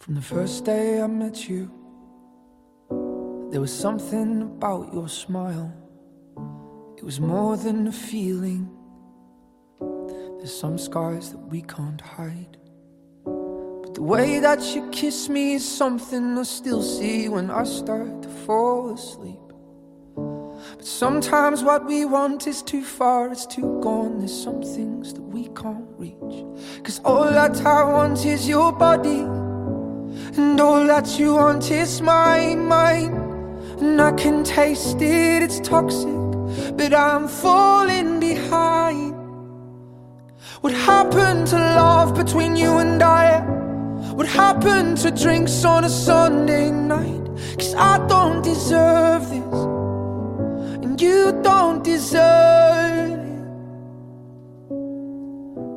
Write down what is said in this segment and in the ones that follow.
From the first day I met you, there was something about your smile. It was more than a feeling. There's some scars that we can't hide. But the way that you kiss me is something I still see when I start to fall asleep. But sometimes what we want is too far, it's too gone. There's some things that we can't reach. Cause all that I want is your body. And all that you want is my mind. And I can taste it, it's toxic. But I'm falling behind. What happened to love between you and I? What happened to drinks on a Sunday night? Cause I don't deserve this. And you don't deserve it.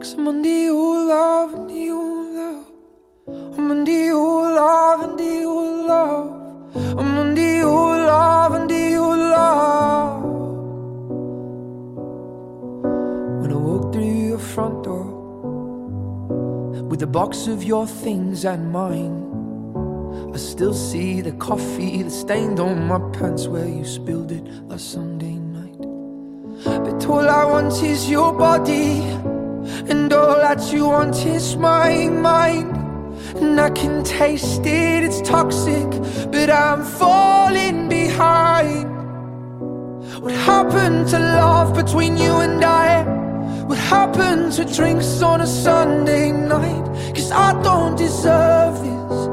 Cause I'm under your love, under your love. I'm under your love, under your love. I'm under your love, under your love. When I walk through your front door with a box of your things and mine, I still see the coffee that stained on my pants where you spilled it last Sunday night. But all I want is your body, and all that you want is my mind. And I can taste it, it's toxic, but I'm falling behind. What happened to love between you and I? What happened to drinks on a Sunday night? Cause I don't deserve this,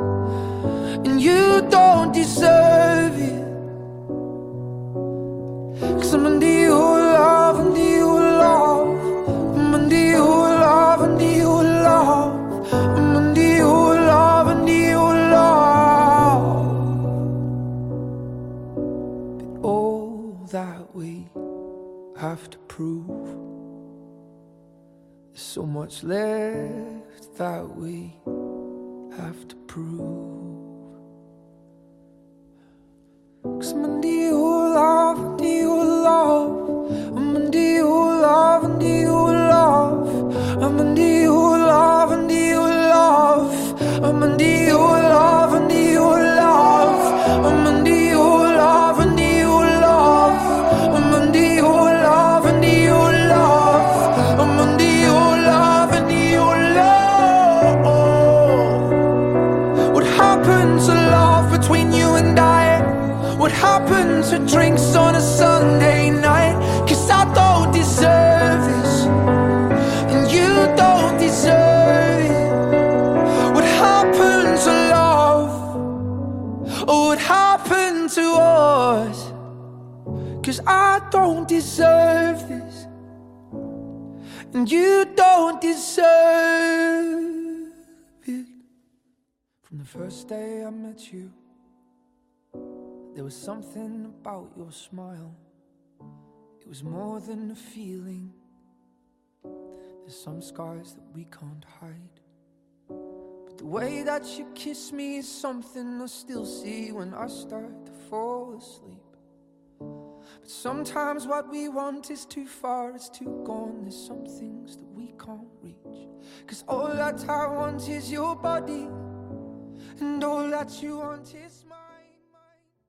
and you don't deserve have to prove. There's so much left that we have to prove. Happened to drinks on a Sunday night? Cause I don't deserve this, and you don't deserve it. What happened to love? Oh, what happened to us? Cause I don't deserve this, and you don't deserve it. From the first day I met you. There was something about your smile. It was more than a feeling. There's some scars that we can't hide. But the way that you kiss me is something I still see when I start to fall asleep. But sometimes what we want is too far, it's too gone. There's some things that we can't reach. Cause all that I want is your body, and all that you want is